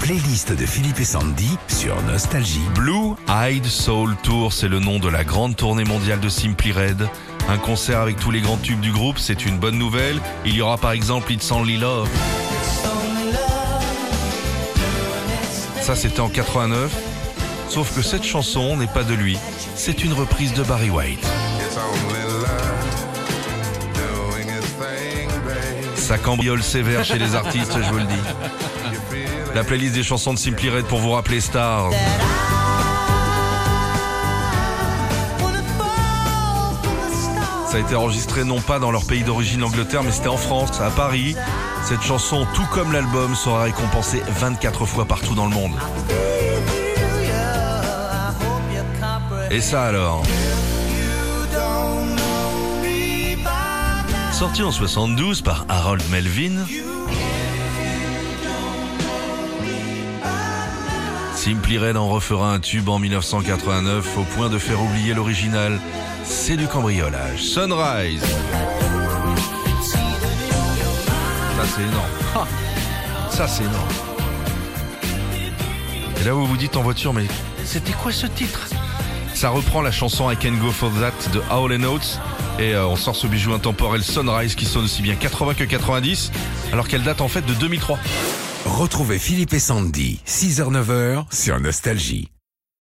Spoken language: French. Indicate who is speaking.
Speaker 1: playlist de Philippe et Sandy sur Nostalgie.
Speaker 2: Blue Eyed Soul Tour, c'est le nom de la grande tournée mondiale de Simply Red. Un concert avec tous les grands tubes du groupe, c'est une bonne nouvelle. Il y aura par exemple It's Only Love. Ça c'était en 89. Sauf que cette chanson n'est pas de lui. C'est une reprise de Barry White. Ça cambriole sévère chez les artistes, je vous le dis. La playlist des chansons de Simply Red pour vous rappeler Stars. Ça a été enregistré non pas dans leur pays d'origine Angleterre, mais c'était en France, à Paris. Cette chanson, tout comme l'album, sera récompensée 24 fois partout dans le monde. Et ça alors? Sorti en 72 par Harold Melvin, Simply Red en refera un tube en 1989 au point de faire oublier l'original. C'est du cambriolage. Sunrise. Ça c'est énorme. Ça c'est énorme. Et là vous vous dites en voiture, mais c'était quoi ce titre? Ça reprend la chanson I Can Go For That de Howlin' Oates. Et euh, on sort ce bijou intemporel Sunrise qui sonne aussi bien 80 que 90, alors qu'elle date en fait de 2003.
Speaker 1: Retrouvez Philippe et Sandy, 6h-9h sur Nostalgie.